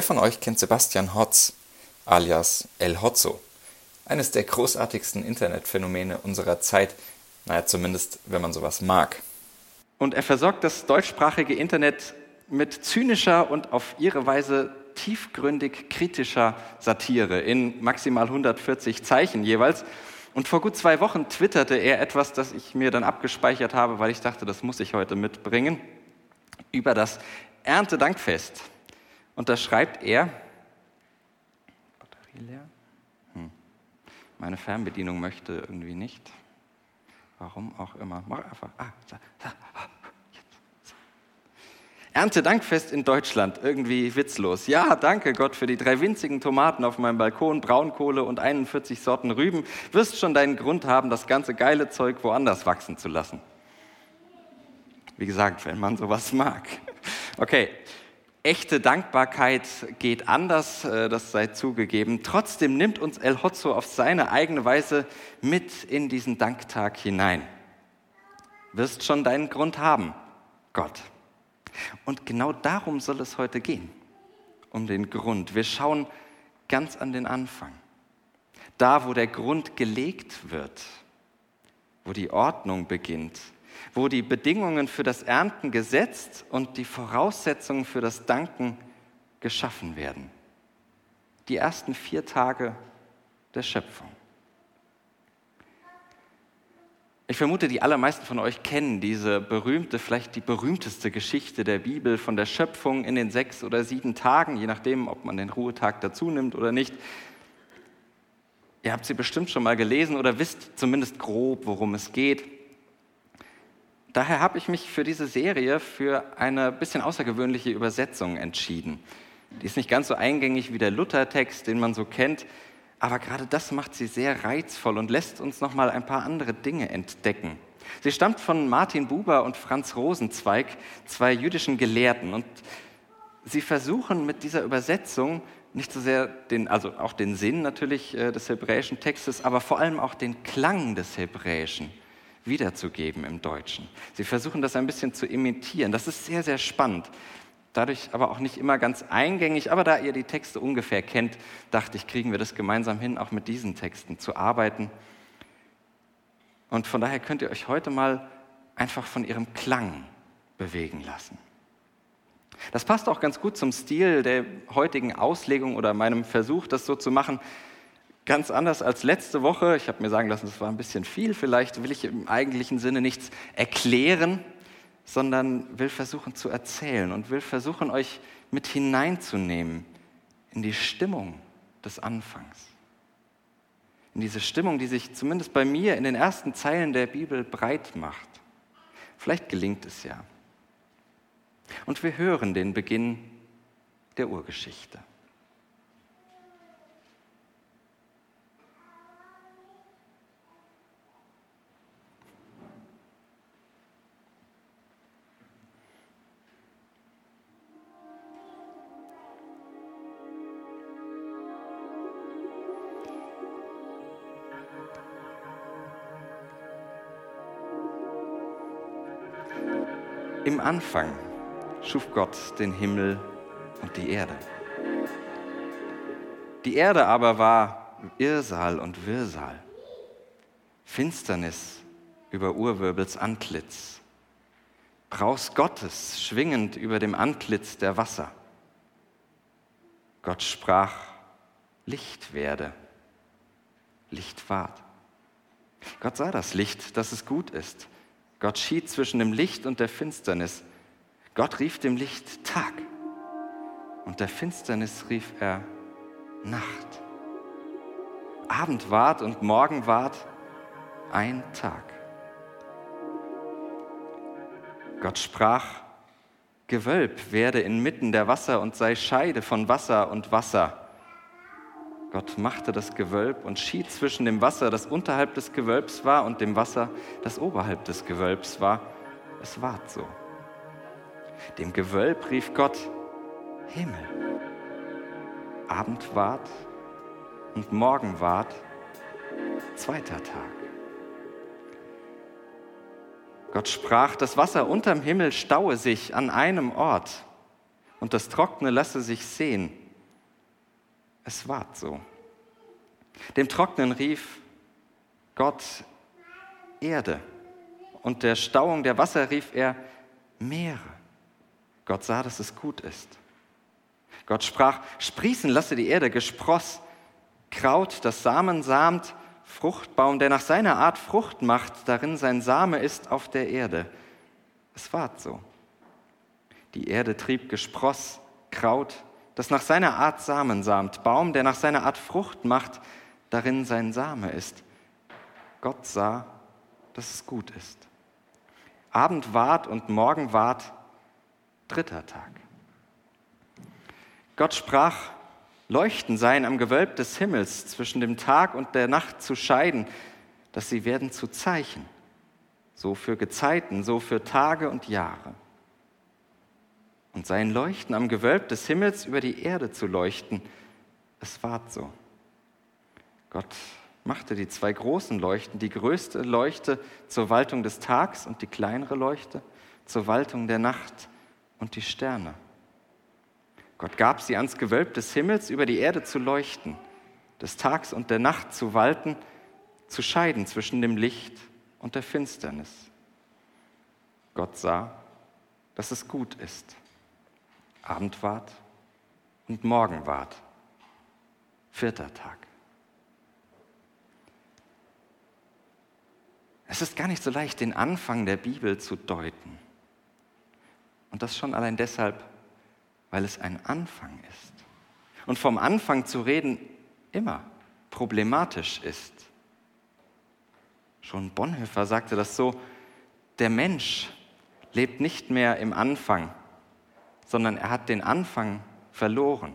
Wer von euch kennt Sebastian Hotz, alias El Hotzo? Eines der großartigsten Internetphänomene unserer Zeit, naja, zumindest wenn man sowas mag. Und er versorgt das deutschsprachige Internet mit zynischer und auf ihre Weise tiefgründig kritischer Satire in maximal 140 Zeichen jeweils. Und vor gut zwei Wochen twitterte er etwas, das ich mir dann abgespeichert habe, weil ich dachte, das muss ich heute mitbringen, über das Erntedankfest. Und da schreibt er, Batterie leer? Hm. Meine Fernbedienung möchte irgendwie nicht. Warum auch immer. Mach einfach. Ah, da, da, jetzt. Erntedankfest in Deutschland, irgendwie witzlos. Ja, danke Gott für die drei winzigen Tomaten auf meinem Balkon, Braunkohle und 41 Sorten Rüben. Wirst schon deinen Grund haben, das ganze geile Zeug woanders wachsen zu lassen. Wie gesagt, wenn man sowas mag. Okay, Echte Dankbarkeit geht anders, äh, das sei zugegeben. Trotzdem nimmt uns El Hotzo auf seine eigene Weise mit in diesen Danktag hinein. Wirst schon deinen Grund haben, Gott. Und genau darum soll es heute gehen, um den Grund. Wir schauen ganz an den Anfang. Da, wo der Grund gelegt wird, wo die Ordnung beginnt, wo die Bedingungen für das Ernten gesetzt und die Voraussetzungen für das Danken geschaffen werden. Die ersten vier Tage der Schöpfung. Ich vermute, die allermeisten von euch kennen diese berühmte, vielleicht die berühmteste Geschichte der Bibel von der Schöpfung in den sechs oder sieben Tagen, je nachdem, ob man den Ruhetag dazu nimmt oder nicht. Ihr habt sie bestimmt schon mal gelesen oder wisst zumindest grob, worum es geht daher habe ich mich für diese Serie für eine bisschen außergewöhnliche Übersetzung entschieden. Die ist nicht ganz so eingängig wie der Luthertext, den man so kennt, aber gerade das macht sie sehr reizvoll und lässt uns noch mal ein paar andere Dinge entdecken. Sie stammt von Martin Buber und Franz Rosenzweig, zwei jüdischen Gelehrten, und sie versuchen mit dieser Übersetzung nicht so sehr den, also auch den Sinn natürlich äh, des hebräischen Textes, aber vor allem auch den Klang des Hebräischen wiederzugeben im Deutschen. Sie versuchen das ein bisschen zu imitieren. Das ist sehr, sehr spannend. Dadurch aber auch nicht immer ganz eingängig. Aber da ihr die Texte ungefähr kennt, dachte ich, kriegen wir das gemeinsam hin, auch mit diesen Texten zu arbeiten. Und von daher könnt ihr euch heute mal einfach von ihrem Klang bewegen lassen. Das passt auch ganz gut zum Stil der heutigen Auslegung oder meinem Versuch, das so zu machen, Ganz anders als letzte Woche, ich habe mir sagen lassen, das war ein bisschen viel, vielleicht will ich im eigentlichen Sinne nichts erklären, sondern will versuchen zu erzählen und will versuchen, euch mit hineinzunehmen in die Stimmung des Anfangs. In diese Stimmung, die sich zumindest bei mir in den ersten Zeilen der Bibel breit macht. Vielleicht gelingt es ja. Und wir hören den Beginn der Urgeschichte. Im Anfang schuf Gott den Himmel und die Erde. Die Erde aber war Irrsal und Wirrsal, Finsternis über Urwirbels Antlitz, Braus Gottes schwingend über dem Antlitz der Wasser. Gott sprach, Licht werde, Licht ward. Gott sah das Licht, dass es gut ist. Gott schied zwischen dem Licht und der Finsternis. Gott rief dem Licht Tag und der Finsternis rief er Nacht. Abend ward und Morgen ward ein Tag. Gott sprach, Gewölb werde inmitten der Wasser und sei Scheide von Wasser und Wasser. Gott machte das Gewölb und schied zwischen dem Wasser, das unterhalb des Gewölbs war, und dem Wasser, das oberhalb des Gewölbs war. Es ward so. Dem Gewölb rief Gott Himmel. Abend ward und Morgen ward, zweiter Tag. Gott sprach, das Wasser unterm Himmel staue sich an einem Ort und das Trockene lasse sich sehen. Es ward so. Dem Trocknen rief Gott Erde und der Stauung der Wasser rief er Meere. Gott sah, dass es gut ist. Gott sprach, sprießen lasse die Erde Gespross, Kraut, das Samen samt, Fruchtbaum, der nach seiner Art Frucht macht, darin sein Same ist auf der Erde. Es ward so. Die Erde trieb Gespross, Kraut, das nach seiner Art Samen samt, Baum, der nach seiner Art Frucht macht, darin sein Same ist. Gott sah, dass es gut ist. Abend ward und Morgen ward, dritter Tag. Gott sprach, Leuchten seien am Gewölb des Himmels zwischen dem Tag und der Nacht zu scheiden, dass sie werden zu Zeichen, so für Gezeiten, so für Tage und Jahre. Und seien Leuchten am Gewölb des Himmels über die Erde zu leuchten. Es ward so. Gott machte die zwei großen Leuchten, die größte Leuchte zur Waltung des Tags und die kleinere Leuchte zur Waltung der Nacht und die Sterne. Gott gab sie ans Gewölb des Himmels über die Erde zu leuchten, des Tags und der Nacht zu walten, zu scheiden zwischen dem Licht und der Finsternis. Gott sah, dass es gut ist. Abend ward und Morgen ward. Vierter Tag. Es ist gar nicht so leicht, den Anfang der Bibel zu deuten. Und das schon allein deshalb, weil es ein Anfang ist. Und vom Anfang zu reden immer problematisch ist. Schon Bonhoeffer sagte das so, der Mensch lebt nicht mehr im Anfang, sondern er hat den Anfang verloren.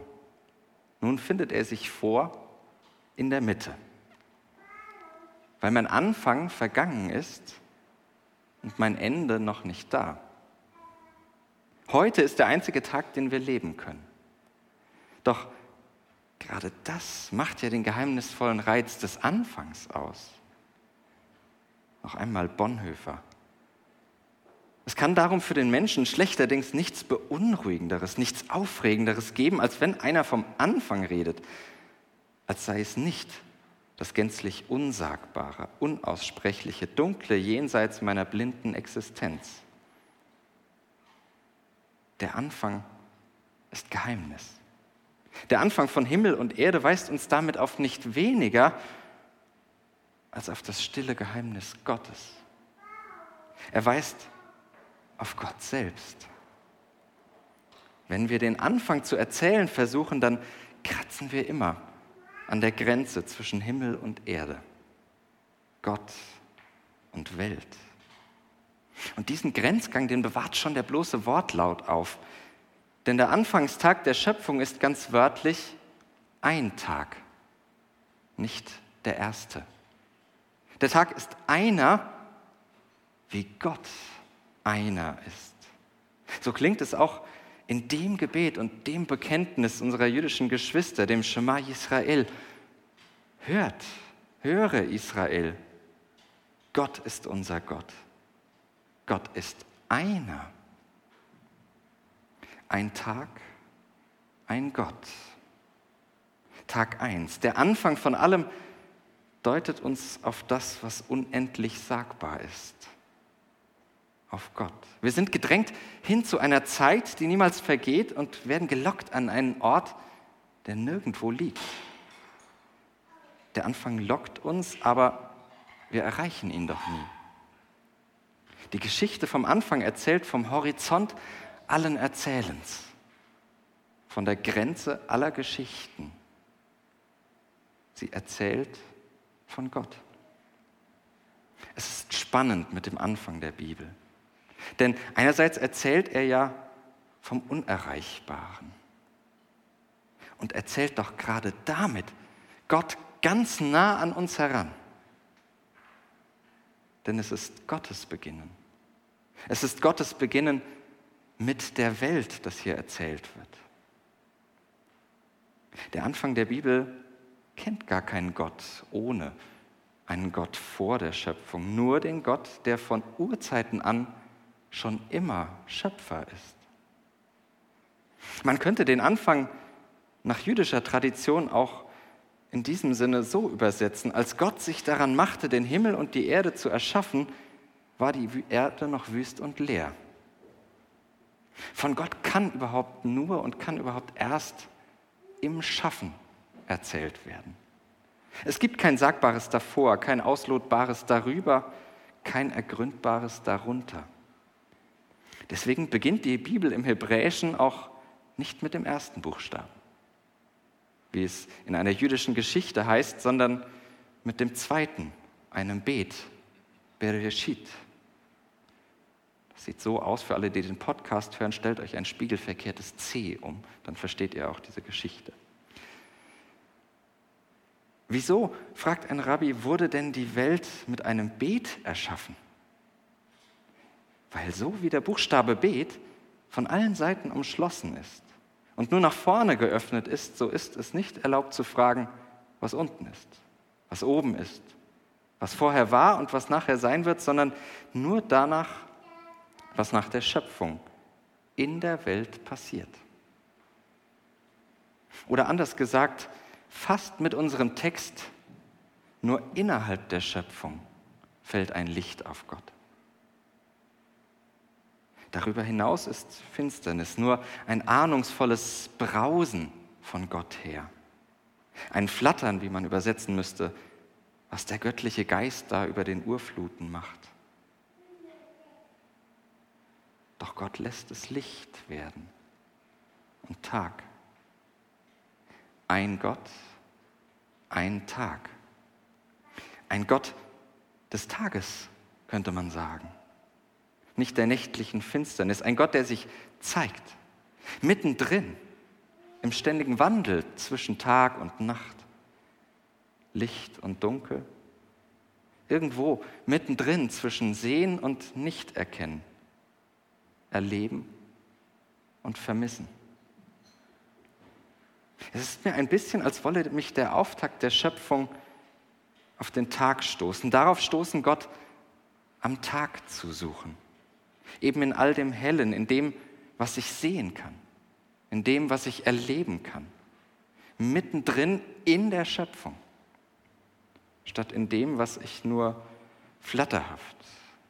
Nun findet er sich vor in der Mitte, weil mein Anfang vergangen ist und mein Ende noch nicht da. Heute ist der einzige Tag, den wir leben können. Doch gerade das macht ja den geheimnisvollen Reiz des Anfangs aus. Noch einmal Bonhoeffer. Es kann darum für den Menschen schlechterdings nichts Beunruhigenderes, nichts Aufregenderes geben, als wenn einer vom Anfang redet, als sei es nicht das gänzlich Unsagbare, Unaussprechliche, Dunkle jenseits meiner blinden Existenz. Der Anfang ist Geheimnis. Der Anfang von Himmel und Erde weist uns damit auf nicht weniger als auf das stille Geheimnis Gottes. Er weist auf Gott selbst. Wenn wir den Anfang zu erzählen versuchen, dann kratzen wir immer an der Grenze zwischen Himmel und Erde, Gott und Welt. Und diesen Grenzgang, den bewahrt schon der bloße Wortlaut auf. Denn der Anfangstag der Schöpfung ist ganz wörtlich ein Tag, nicht der erste. Der Tag ist einer, wie Gott einer ist. So klingt es auch in dem Gebet und dem Bekenntnis unserer jüdischen Geschwister, dem Shema Israel. Hört, höre Israel, Gott ist unser Gott. Gott ist einer. Ein Tag, ein Gott. Tag 1. Der Anfang von allem deutet uns auf das, was unendlich sagbar ist. Auf Gott. Wir sind gedrängt hin zu einer Zeit, die niemals vergeht und werden gelockt an einen Ort, der nirgendwo liegt. Der Anfang lockt uns, aber wir erreichen ihn doch nie. Die Geschichte vom Anfang erzählt vom Horizont allen Erzählens, von der Grenze aller Geschichten. Sie erzählt von Gott. Es ist spannend mit dem Anfang der Bibel. Denn einerseits erzählt er ja vom Unerreichbaren. Und erzählt doch gerade damit Gott ganz nah an uns heran. Denn es ist Gottes Beginnen. Es ist Gottes Beginnen mit der Welt, das hier erzählt wird. Der Anfang der Bibel kennt gar keinen Gott ohne einen Gott vor der Schöpfung, nur den Gott, der von Urzeiten an schon immer Schöpfer ist. Man könnte den Anfang nach jüdischer Tradition auch in diesem Sinne so übersetzen, als Gott sich daran machte, den Himmel und die Erde zu erschaffen, war die Erde noch wüst und leer. Von Gott kann überhaupt nur und kann überhaupt erst im Schaffen erzählt werden. Es gibt kein Sagbares davor, kein Auslotbares darüber, kein Ergründbares darunter. Deswegen beginnt die Bibel im Hebräischen auch nicht mit dem ersten Buchstaben, wie es in einer jüdischen Geschichte heißt, sondern mit dem zweiten, einem Bet, Bereshit. Das sieht so aus, für alle, die den Podcast hören, stellt euch ein spiegelverkehrtes C um, dann versteht ihr auch diese Geschichte. Wieso, fragt ein Rabbi, wurde denn die Welt mit einem Bet erschaffen? Weil so wie der Buchstabe Bet von allen Seiten umschlossen ist und nur nach vorne geöffnet ist, so ist es nicht erlaubt zu fragen, was unten ist, was oben ist, was vorher war und was nachher sein wird, sondern nur danach, was nach der Schöpfung in der Welt passiert. Oder anders gesagt, fast mit unserem Text, nur innerhalb der Schöpfung fällt ein Licht auf Gott. Darüber hinaus ist Finsternis nur ein ahnungsvolles Brausen von Gott her. Ein Flattern, wie man übersetzen müsste, was der göttliche Geist da über den Urfluten macht. Doch Gott lässt es Licht werden und Tag. Ein Gott, ein Tag. Ein Gott des Tages, könnte man sagen. Nicht der nächtlichen Finsternis. Ein Gott, der sich zeigt. Mittendrin, im ständigen Wandel zwischen Tag und Nacht. Licht und Dunkel. Irgendwo mittendrin zwischen Sehen und Nichterkennen. Erleben und Vermissen. Es ist mir ein bisschen, als wolle mich der Auftakt der Schöpfung auf den Tag stoßen. Darauf stoßen, Gott am Tag zu suchen. Eben in all dem Hellen, in dem, was ich sehen kann, in dem, was ich erleben kann. Mittendrin in der Schöpfung. Statt in dem, was ich nur flatterhaft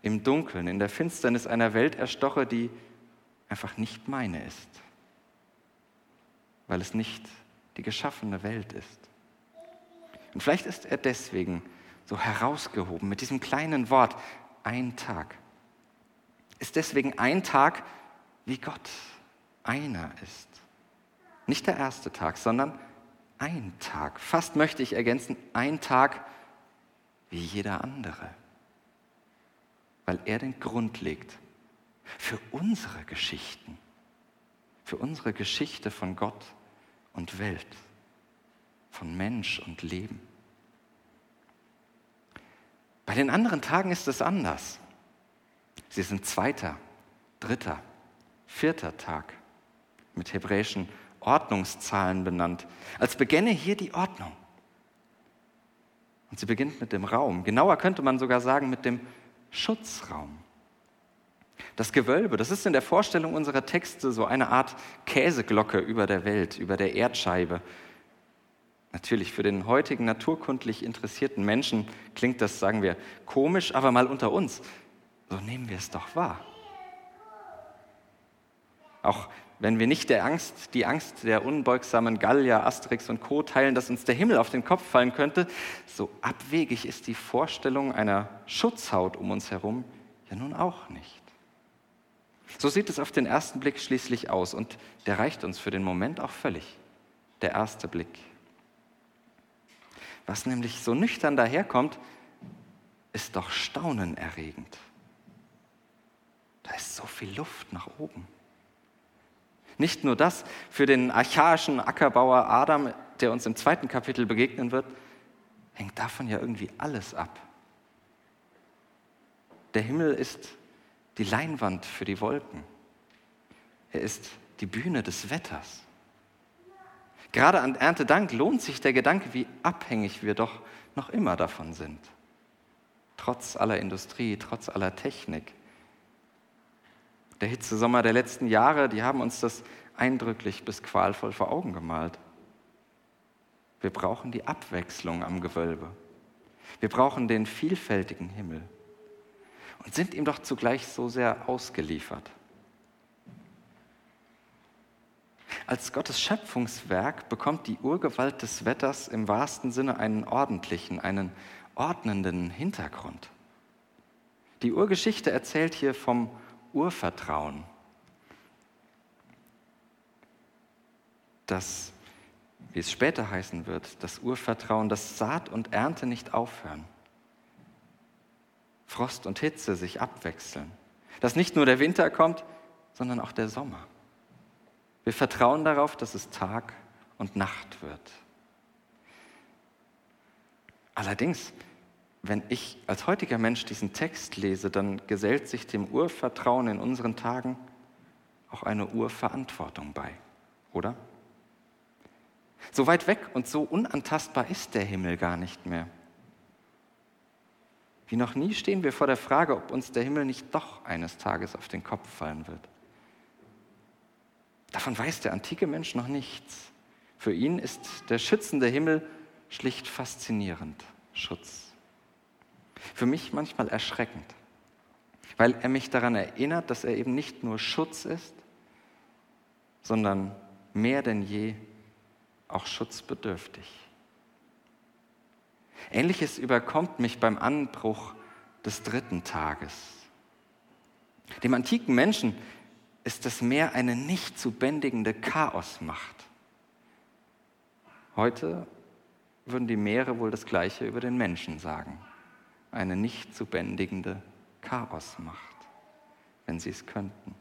im Dunkeln, in der Finsternis einer Welt erstoche, die einfach nicht meine ist, weil es nicht die geschaffene Welt ist. Und vielleicht ist er deswegen so herausgehoben mit diesem kleinen Wort, ein Tag. Ist deswegen ein Tag, wie Gott einer ist. Nicht der erste Tag, sondern ein Tag. Fast möchte ich ergänzen, ein Tag wie jeder andere. Weil er den Grund legt für unsere Geschichten, für unsere Geschichte von Gott und Welt, von Mensch und Leben. Bei den anderen Tagen ist es anders. Sie sind zweiter, dritter, vierter Tag mit hebräischen Ordnungszahlen benannt, als beginne hier die Ordnung. Und sie beginnt mit dem Raum. Genauer könnte man sogar sagen mit dem Schutzraum. Das Gewölbe, das ist in der Vorstellung unserer Texte so eine Art Käseglocke über der Welt, über der Erdscheibe. Natürlich für den heutigen naturkundlich interessierten Menschen klingt das, sagen wir, komisch, aber mal unter uns. So nehmen wir es doch wahr. Auch wenn wir nicht der Angst, die Angst der unbeugsamen Gallier, Asterix und Co. teilen, dass uns der Himmel auf den Kopf fallen könnte, so abwegig ist die Vorstellung einer Schutzhaut um uns herum ja nun auch nicht. So sieht es auf den ersten Blick schließlich aus und der reicht uns für den Moment auch völlig. Der erste Blick. Was nämlich so nüchtern daherkommt, ist doch staunenerregend. Da ist so viel Luft nach oben. Nicht nur das, für den archaischen Ackerbauer Adam, der uns im zweiten Kapitel begegnen wird, hängt davon ja irgendwie alles ab. Der Himmel ist die Leinwand für die Wolken. Er ist die Bühne des Wetters. Gerade an Erntedank lohnt sich der Gedanke, wie abhängig wir doch noch immer davon sind. Trotz aller Industrie, trotz aller Technik. Der Hitzesommer der letzten Jahre, die haben uns das eindrücklich bis qualvoll vor Augen gemalt. Wir brauchen die Abwechslung am Gewölbe. Wir brauchen den vielfältigen Himmel und sind ihm doch zugleich so sehr ausgeliefert. Als Gottes Schöpfungswerk bekommt die Urgewalt des Wetters im wahrsten Sinne einen ordentlichen, einen ordnenden Hintergrund. Die Urgeschichte erzählt hier vom Urvertrauen, das, wie es später heißen wird, das Urvertrauen, dass Saat und Ernte nicht aufhören, Frost und Hitze sich abwechseln, dass nicht nur der Winter kommt, sondern auch der Sommer. Wir vertrauen darauf, dass es Tag und Nacht wird. Allerdings, wenn ich als heutiger Mensch diesen Text lese, dann gesellt sich dem Urvertrauen in unseren Tagen auch eine Urverantwortung bei, oder? So weit weg und so unantastbar ist der Himmel gar nicht mehr. Wie noch nie stehen wir vor der Frage, ob uns der Himmel nicht doch eines Tages auf den Kopf fallen wird. Davon weiß der antike Mensch noch nichts. Für ihn ist der schützende Himmel schlicht faszinierend, Schutz. Für mich manchmal erschreckend, weil er mich daran erinnert, dass er eben nicht nur Schutz ist, sondern mehr denn je auch schutzbedürftig. Ähnliches überkommt mich beim Anbruch des dritten Tages. Dem antiken Menschen ist das Meer eine nicht zu bändigende Chaosmacht. Heute würden die Meere wohl das Gleiche über den Menschen sagen. Eine nicht zu bändigende Chaosmacht, wenn sie es könnten.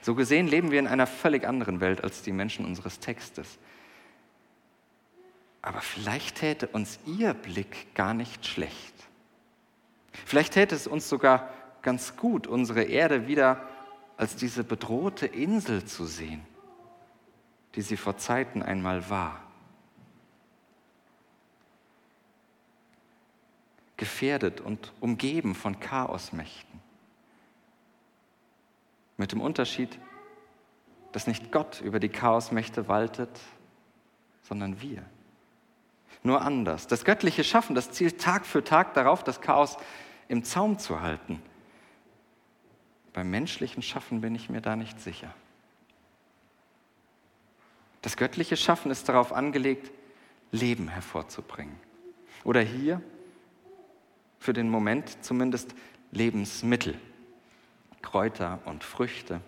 So gesehen leben wir in einer völlig anderen Welt als die Menschen unseres Textes. Aber vielleicht täte uns ihr Blick gar nicht schlecht. Vielleicht täte es uns sogar ganz gut, unsere Erde wieder als diese bedrohte Insel zu sehen, die sie vor Zeiten einmal war. Gefährdet und umgeben von Chaosmächten. Mit dem Unterschied, dass nicht Gott über die Chaosmächte waltet, sondern wir. Nur anders. Das göttliche Schaffen, das zielt Tag für Tag darauf, das Chaos im Zaum zu halten beim menschlichen Schaffen bin ich mir da nicht sicher. Das göttliche Schaffen ist darauf angelegt, Leben hervorzubringen. Oder hier, für den Moment zumindest, Lebensmittel, Kräuter und Früchte.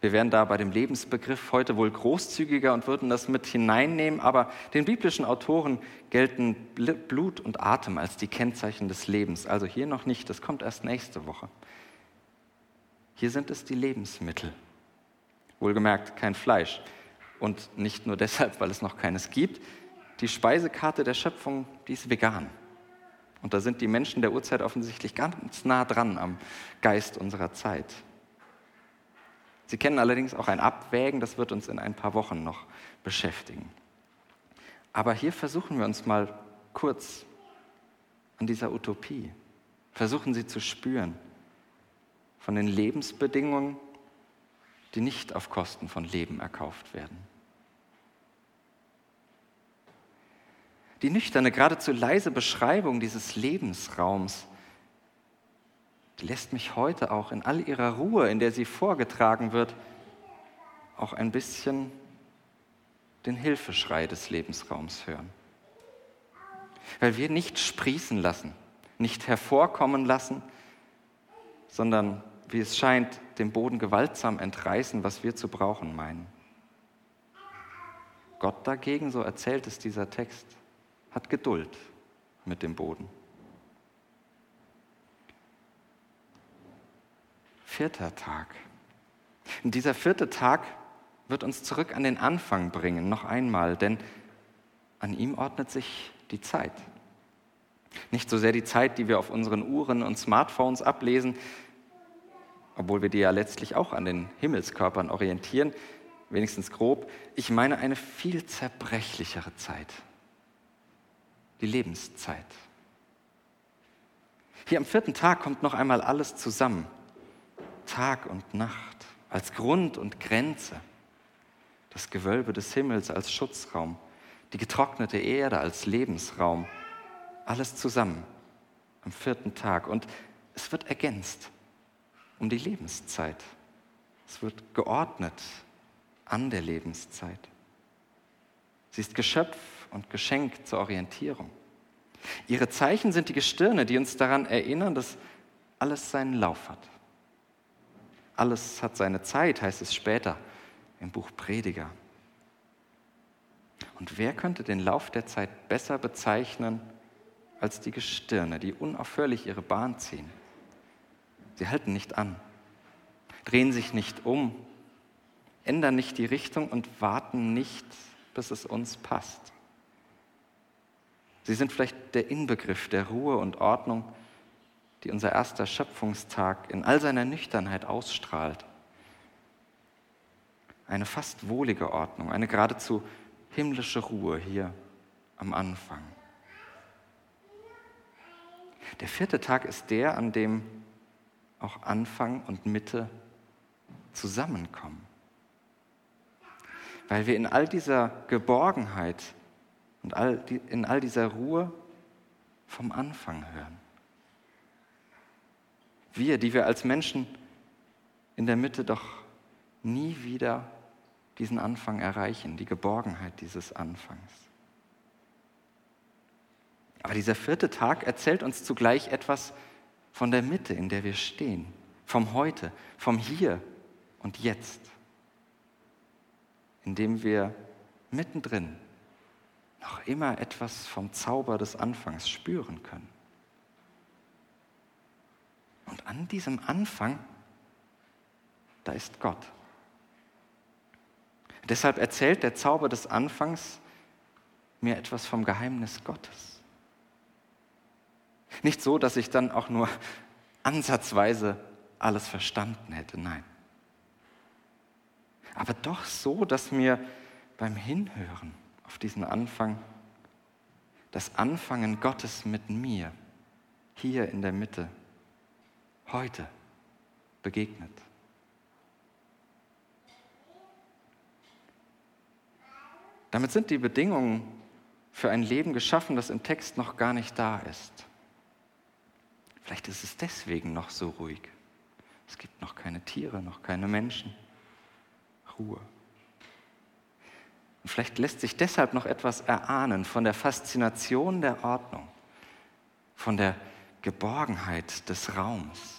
Wir wären da bei dem Lebensbegriff heute wohl großzügiger und würden das mit hineinnehmen, aber den biblischen Autoren gelten Blut und Atem als die Kennzeichen des Lebens. Also hier noch nicht, das kommt erst nächste Woche. Hier sind es die Lebensmittel. Wohlgemerkt kein Fleisch. Und nicht nur deshalb, weil es noch keines gibt. Die Speisekarte der Schöpfung, die ist vegan. Und da sind die Menschen der Urzeit offensichtlich ganz nah dran am Geist unserer Zeit. Sie kennen allerdings auch ein Abwägen, das wird uns in ein paar Wochen noch beschäftigen. Aber hier versuchen wir uns mal kurz an dieser Utopie. Versuchen sie zu spüren von den Lebensbedingungen, die nicht auf Kosten von Leben erkauft werden. Die nüchterne, geradezu leise Beschreibung dieses Lebensraums, lässt mich heute auch in all ihrer Ruhe, in der sie vorgetragen wird, auch ein bisschen den Hilfeschrei des Lebensraums hören. Weil wir nicht sprießen lassen, nicht hervorkommen lassen, sondern wie es scheint, dem Boden gewaltsam entreißen, was wir zu brauchen meinen. Gott dagegen, so erzählt es dieser Text, hat Geduld mit dem Boden. Vierter Tag. Und dieser vierte Tag wird uns zurück an den Anfang bringen, noch einmal, denn an ihm ordnet sich die Zeit. Nicht so sehr die Zeit, die wir auf unseren Uhren und Smartphones ablesen, obwohl wir die ja letztlich auch an den Himmelskörpern orientieren, wenigstens grob. Ich meine eine viel zerbrechlichere Zeit, die Lebenszeit. Hier am vierten Tag kommt noch einmal alles zusammen. Tag und Nacht als Grund und Grenze, das Gewölbe des Himmels als Schutzraum, die getrocknete Erde als Lebensraum, alles zusammen am vierten Tag. Und es wird ergänzt um die Lebenszeit. Es wird geordnet an der Lebenszeit. Sie ist Geschöpf und Geschenk zur Orientierung. Ihre Zeichen sind die Gestirne, die uns daran erinnern, dass alles seinen Lauf hat. Alles hat seine Zeit, heißt es später im Buch Prediger. Und wer könnte den Lauf der Zeit besser bezeichnen als die Gestirne, die unaufhörlich ihre Bahn ziehen? Sie halten nicht an, drehen sich nicht um, ändern nicht die Richtung und warten nicht, bis es uns passt. Sie sind vielleicht der Inbegriff der Ruhe und Ordnung, die unser erster Schöpfungstag in all seiner Nüchternheit ausstrahlt. Eine fast wohlige Ordnung, eine geradezu himmlische Ruhe hier am Anfang. Der vierte Tag ist der, an dem auch Anfang und Mitte zusammenkommen. Weil wir in all dieser Geborgenheit und all die, in all dieser Ruhe vom Anfang hören. Wir, die wir als Menschen in der Mitte doch nie wieder diesen Anfang erreichen, die Geborgenheit dieses Anfangs. Aber dieser vierte Tag erzählt uns zugleich etwas von der Mitte, in der wir stehen, vom Heute, vom Hier und Jetzt, in dem wir mittendrin noch immer etwas vom Zauber des Anfangs spüren können. Und an diesem Anfang, da ist Gott. Deshalb erzählt der Zauber des Anfangs mir etwas vom Geheimnis Gottes. Nicht so, dass ich dann auch nur ansatzweise alles verstanden hätte, nein. Aber doch so, dass mir beim Hinhören auf diesen Anfang, das Anfangen Gottes mit mir, hier in der Mitte, heute begegnet. Damit sind die Bedingungen für ein Leben geschaffen, das im Text noch gar nicht da ist. Vielleicht ist es deswegen noch so ruhig. Es gibt noch keine Tiere, noch keine Menschen. Ruhe. Und vielleicht lässt sich deshalb noch etwas erahnen von der Faszination der Ordnung, von der Geborgenheit des Raums,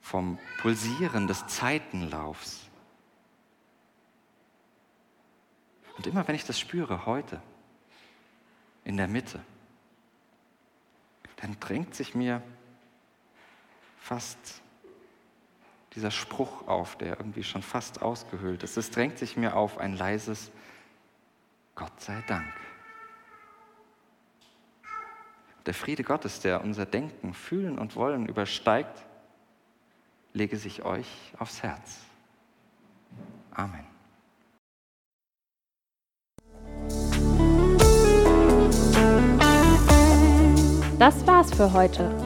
vom Pulsieren des Zeitenlaufs. Und immer wenn ich das spüre, heute, in der Mitte, dann drängt sich mir fast dieser Spruch auf, der irgendwie schon fast ausgehöhlt ist. Es drängt sich mir auf ein leises Gott sei Dank. Der Friede Gottes, der unser Denken, Fühlen und Wollen übersteigt, lege sich euch aufs Herz. Amen. Das war's für heute.